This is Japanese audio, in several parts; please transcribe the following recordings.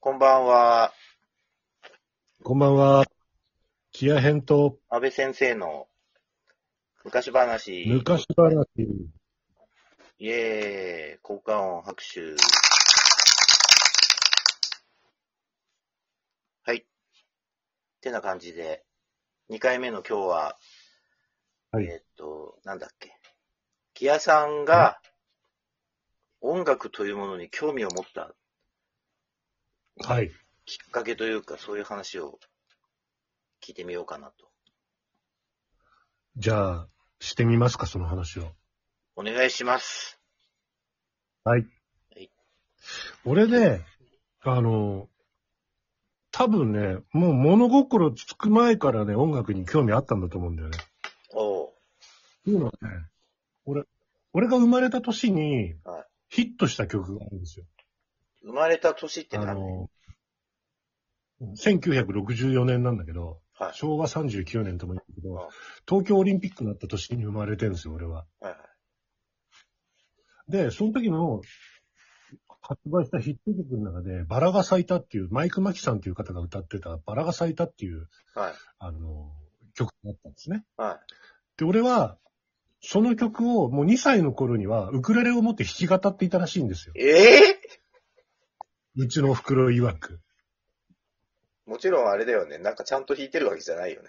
こんばんは。こんばんは。キア編と安倍先生の昔話。昔話。イエーイ。効果音拍手。はい。ってな感じで、2回目の今日は、はいえーっと、なんだっけ。キアさんが音楽というものに興味を持ったはい。きっかけというか、そういう話を聞いてみようかなと。じゃあ、してみますか、その話を。お願いします。はいはい。俺ね、あの、多分ね、もう物心つく前からね、音楽に興味あったんだと思うんだよね。おう。っていうのはね、俺、俺が生まれた年にはいヒットした曲があるんですよ。生まれた年ってあ何の、1964年なんだけど、はい。昭和39年とも言うけどはい、東京オリンピックになった年に生まれてるんですよ、俺は。はいはい。で、その時の発売したヒット曲の中で、バラが咲いたっていう、マイク・マキさんっていう方が歌ってた、バラが咲いたっていう、はい。あの、曲があったんですね。はで、俺は、その曲をもう2歳の頃には、ウクレレを持って弾き語っていたらしいんですよ。い。ええうちの袋曰く。もちろんあれだよね。なんかちゃんと弾いてるわけじゃないよね。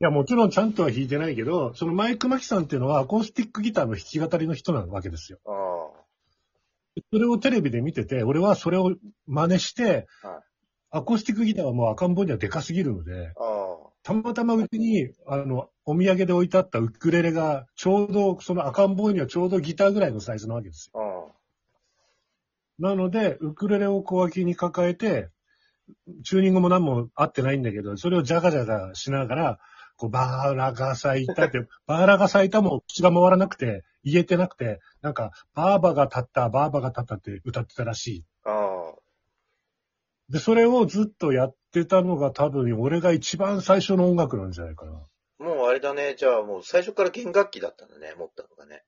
いや、もちろんちゃんとは弾いてないけど、そのマイク・マキさんっていうのはアコースティックギターの弾き語りの人なわけですよ。それをテレビで見てて、俺はそれを真似して、はいアコースティックギターはもう赤ん坊にはでかすぎるので、あたまたまうちに、あの、お土産で置いてあったウクレレが、ちょうど、その赤ん坊にはちょうどギターぐらいのサイズなわけですよ。なので、ウクレレを小脇に抱えて、チューニングも何も合ってないんだけど、それをジャガジャガしながら、こう、バーラが咲いたって、バーラが咲いたも口が回らなくて、言えてなくて、なんか、バーバが立った、バーバが立ったって歌ってたらしい。あ。ああ。で、それをずっとやってたのが多分、俺が一番最初の音楽なんじゃないかな。もうあれだね。じゃあもう最初から弦楽器だったんだね。持ったのがね。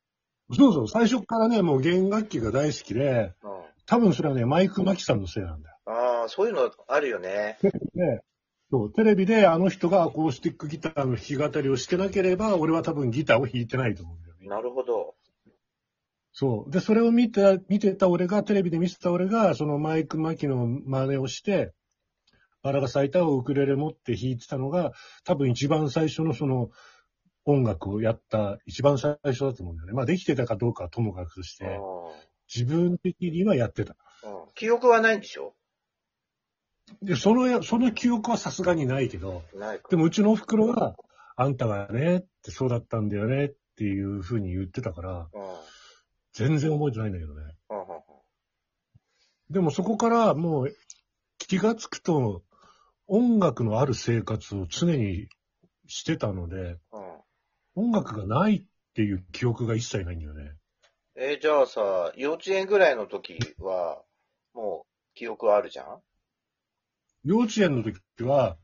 そうそう、最初からね、もう弦楽器が大好きで、うん。多分それはね、マイク・マキさんのせいなんだよ。ああ、そういうのあるよね。で、そう、テレビであの人がアコースティックギターの弾き語りをしてなければ、俺は多分ギターを弾いてないと思うんだよね。なるほど。そう。で、それを見て、見てた俺が、テレビで見てた俺が、そのマイク・マキの真似をして、バラが咲いたをウクレレ持って弾いてたのが、多分一番最初のその、音楽をやった一番最初だと思うんだよね。まあできてたかどうかはともかくとしあて、あ自分的にはやってた。うん記憶はないんでしょ？で、その、その記憶はさすがにないけど、ないか。でもうちのお袋は、あんたがね、ってそうだったんだよねっていうふうに言ってたから、うん。うん。全然覚えてないんだけどね。うん。うんでもそこからもう気がつくと、音楽のある生活を常にしてたので、うん。音楽がないっていう記憶が一切ないんだよね。えーじゃあさ、幼稚園ぐらいの時は、もう、記憶あるじゃん？幼稚園の時は、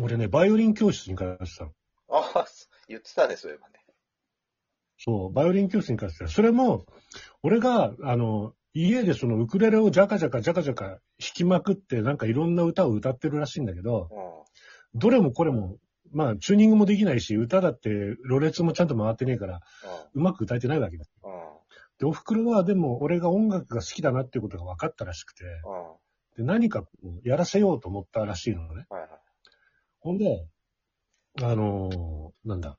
俺ね、バイオリン教室に通ってたの。ああ、言ってたね、そういえばね。そう、バイオリン教室に通ってた。それも、俺が、あの、家でそのウクレレをジャカジャカジャカジャカ弾きまくって、なんかいろんな歌を歌ってるらしいんだけど、うん。どれもこれも、まあ、チューニングもできないし、歌だって、ろれつもちゃんと回ってねえから、うまく歌えてないわけだ。うん。うん。で、お袋はでも、俺が音楽が好きだなっていうことが分かったらしくて、うん。で、何かこうやらせようと思ったらしいのね。はいはい。ほんで、あのーなんだ。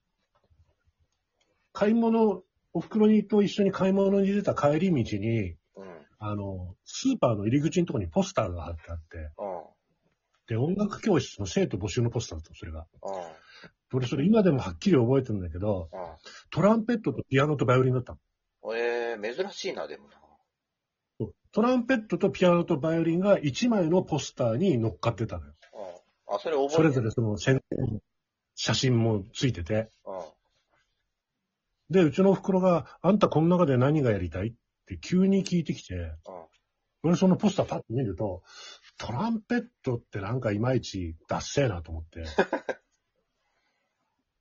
買い物、お袋にと一緒に買い物に出た帰り道に、うん。あの、スーパーの入り口のところにポスターが貼ってあって、うん。で、音楽教室の生徒募集のポスターだったの、それが。うん。俺、それ今でもはっきり覚えてるんだけど、トランペットとピアノとバイオリンだったの。うん。えー、珍しいな、でもな。トランペットとピアノとバイオリンが1枚のポスターに乗っかってたのよ。うん。あ、それ覚えてそれぞれそのの写真もついてて。うん。で、うちのお袋が、あんたこの中で何がやりたいって急に聞いてきて、うん。俺そのポスターパッと見ると、トランペットってなんかいまいちダッセーなと思って。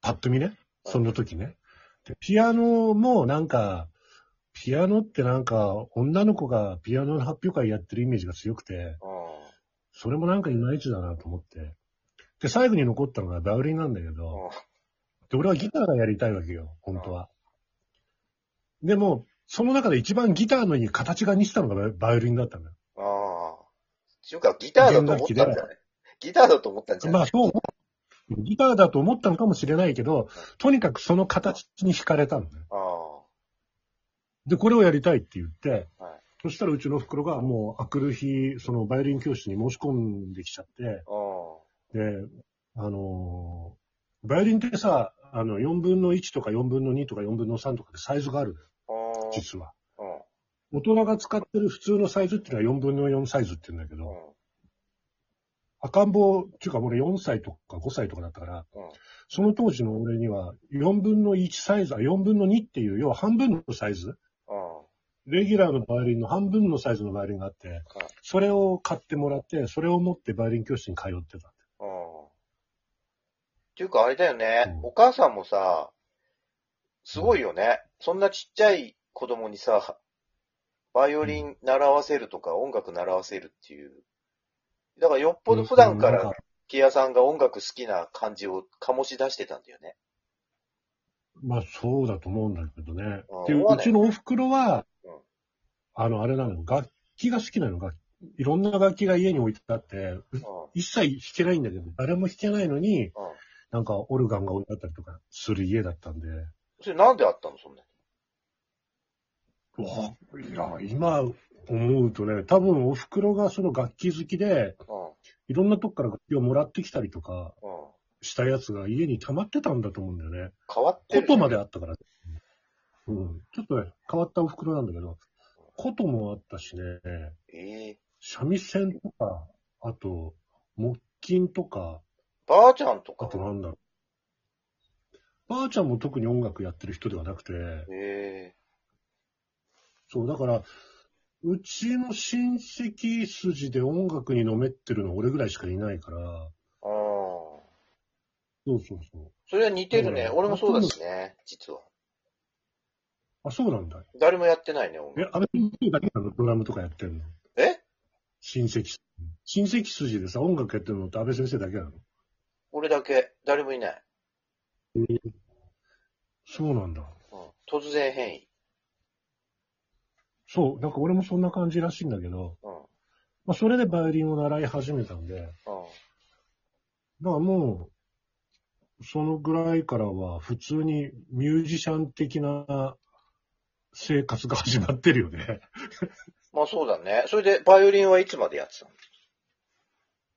パッと見ね。その時ね。でピアノもなんか、ピアノってなんか、女の子がピアノの発表会やってるイメージが強くて、うん。それもなんかいまいちだなと思って。で、最後に残ったのがバイオリンなんだけうん。ど、で、俺はギターがやりたいわけよ、本当は。でも、その中で一番ギターのいい形が似てたのがバイオリンだったのよ。ああ。ちゅうか、ギターだと思ったんじゃないギターだと思ったんじゃない？まあそう、ギターだと思ったのかもしれないけど、とにかくその形に惹かれたのね。あで、これをやりたいって言って、あ。はい。そしたらうちの袋がもう、あくる日、そのバイオリン教室に申し込んできちゃって、あで、あのーバイオリンってさ、あの、4分の1とか4分の2とか4分の3とかでサイズがある。実は。うん。大人が使ってる普通のサイズっていうのは4分の4サイズって言うんだけど、うん。赤ん坊、っていうか俺4歳とか5歳とかだったから、うん。その当時の俺には4分の1サイズ、あ、4分の2っていう、要は半分のサイズうん。レギュラーのバイオリンの半分のサイズのバイオリンがあって、それを買ってもらって、それを持ってバイオリン教室に通ってた。うん。っていうか、あれだよね、うんお母さんもさ、すごいよね。そんなちっちゃい子供にさ、バイオリン習わせるとか音楽習わせるっていう。だからよっぽど普段からうんなんか木屋さんが音楽好きな感じを醸し出してたんだよね。まあそうだと思うんだけどね。うんでうちのお袋はうん、あの、あれなの、楽器が好きなの。楽いろんな楽器が家に置いてあって、うん。一切弾けないんだけど、誰も弾けないのに、うん。なんかオルガンが置いてあったりとかする家だったんで。それなんであったの？そんなわいや、今思うとね、多分お袋がその楽器好きで、うん。いろんなとこから楽器をもらってきたりとかうん。したやつが家に溜まってたんだと思うんだよね。変わってる。琴まであったから。うん。ちょっとね、変わったお袋なんだけど、琴もあったしね、ええ三味線とか、あと、木琴とか、ばあちゃんとかあとなんだろう。ばあちゃんも特に音楽やってる人ではなくて、ええそう、だから、うちの親戚筋で音楽にのめってるの俺ぐらいしかいないから、ああ。そうそうそう。それは似てるね。俺もそうだしね、実は。あ、そうなんだ。誰もやってないね、音え楽。、あれ先生だけなの？ドラムとかやってんの？え？親戚、親戚筋でさ、音楽やってるのって安倍先生だけなの？俺だけ。誰もいない。そうなんだ。うん。突然変異。そう、なんか俺もそんな感じらしいんだけど、うん。まあそれでバイオリンを習い始めたんで、だかうん。らもう、そのぐらいからは普通にミュージシャン的な生活が始まってるよね。まあそうだね。それで、バイオリンはいつまでやってたの？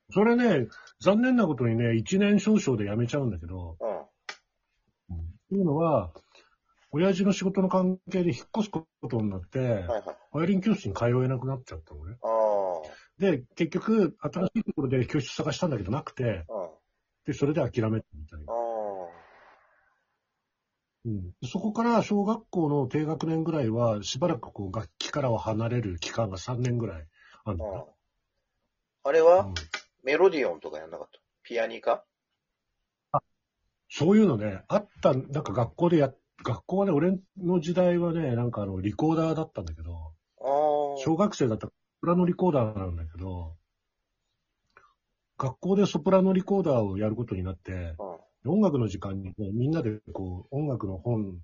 それね、残念なことにね、一年少々で辞めちゃうんだけど、うん。っていうのは、親父の仕事の関係で引っ越すことになって、はいはい。バイオリン教室に通えなくなっちゃったのね。あで、結局、新しいところで教室探したんだけどなくて、あ。うん。で、それで諦めた。うん、そこから小学校の低学年ぐらいは、しばらくこう楽器からは離れる期間が3年ぐらいあるんだうんよ。あれは、うんメロディオンとかやんなかった？ピアニカ？そういうのね、あった、なんか学校でや、学校はね、俺の時代はね、なんかあの、リコーダーだったんだけど、ああ。小学生だったらソプラノリコーダーなんだけど、学校でソプラノリコーダーをやることになって、うん。音楽の時間に、ね、みんなでこう、音楽の本、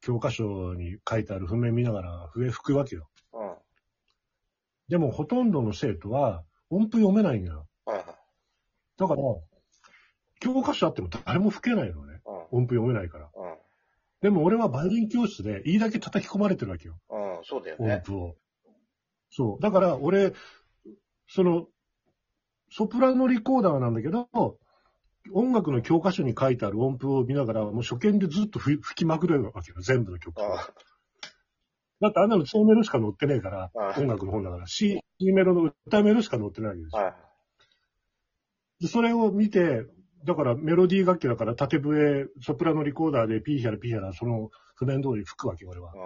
教科書に書いてある譜面見ながら笛吹くわけよ。うん。でもほとんどの生徒は音符読めないんだよ。はいはい。だから、教科書あっても誰も吹けないのね。うん。音符読めないから。うん。でも俺はバイオリン教室でいいだけ叩き込まれてるわけよ。うん。そうだよ音ね。符を。そう。だから俺、その、ソプラノリコーダーなんだけど、音楽の教科書に書いてある音符を見ながら、もう初見でずっと吹吹きまくれるわけよ。全部の曲を。あだってあんなの C メロしか載ってねえから、あ音楽の本だから C, C メロの歌メロしか載ってないわけですよ。はい。でそれを見て、だからメロディー楽器だから縦笛、ソプラノリコーダーでピーヒャラピーヒャラその譜面通り吹くわけ、俺は。うん。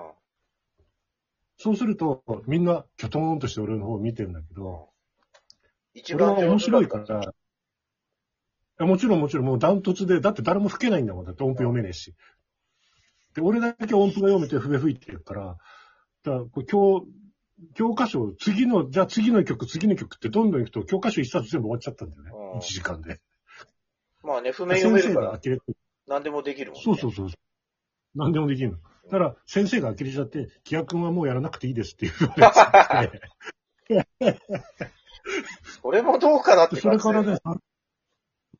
そうすると、みんなキョトーンとして俺の方を見てるんだけど、一番面白いから、いやもちろんもちろんもうダントツで、だって誰も吹けないんだもん、だって音符読めねえし。で、俺だけ音符が読めて笛吹いてるから、だから今日、教科書、次の、じゃあ次の曲、次の曲ってどんどん行くと、教科書一冊全部終わっちゃったんだよねう。ん1時間で。まあね、譜面読めるから、何でもできるもんね。そうそうそう。何でもできるの。だから、先生が呆れちゃって、木屋君はもうやらなくていいですって言われて、それもどうかなってでそれ感じだよからね、さ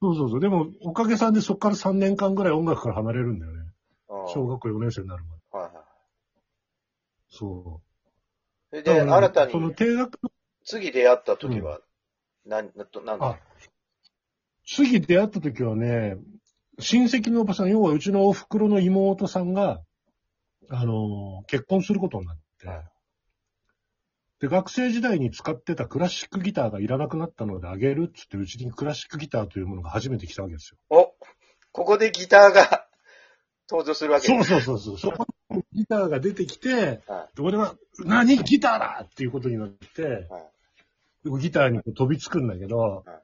そうそうそう。でも、おかげさんでそこから3年間ぐらい音楽から離れるんだよね。うん小学校4年生になるまで。はいはい。そう。それで、だから新たそのに、定額の、次出会った時は、なん、な、となんだ？あ、次出会った時はね、親戚のおばさん、要はうちのお袋の妹さんが、あのー結婚することになって、はいで、学生時代に使ってたクラシックギターがいらなくなったのであげるっつって、うちにクラシックギターというものが初めて来たわけですよ。おここでギターが 登場するわけそうです。そうそうそう。そこにギターが出てきて、はで俺は、何ギターだっていうことになって、はいギターに飛びつくんだけど、はい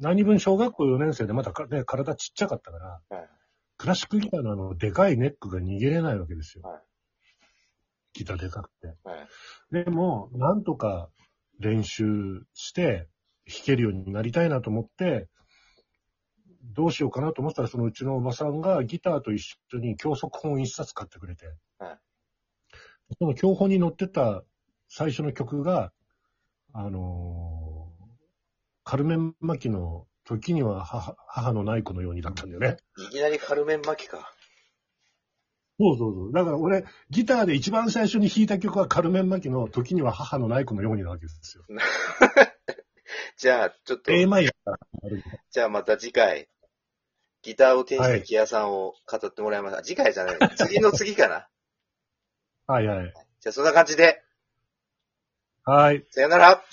何分小学校4年生でまだか、ね、体ちっちゃかったから、はいクラシックギターのあの、でかいネックが逃げれないわけですよ。はいギターでかくて。はい。でも、なんとか練習して弾けるようになりたいなと思って、どうしようかなと思ったら、そのうちのおばさんがギターと一緒に教則本一冊買ってくれて、はいその教本に載ってた最初の曲が、あのーカルメン・マキの時には母母のない子のようにだったんだよね。いきなりカルメン巻きか。そうそうそう。だから俺、ギターで一番最初に弾いた曲はカルメン・マキの時には母のない子のようになわけですよ。じゃあ、ちょっと、A マイじゃあまた次回、ギターを手にした木屋さんを語ってもらいました。次回じゃない。次の次かな。はいはい。じゃあそんな感じで、はい。さよなら。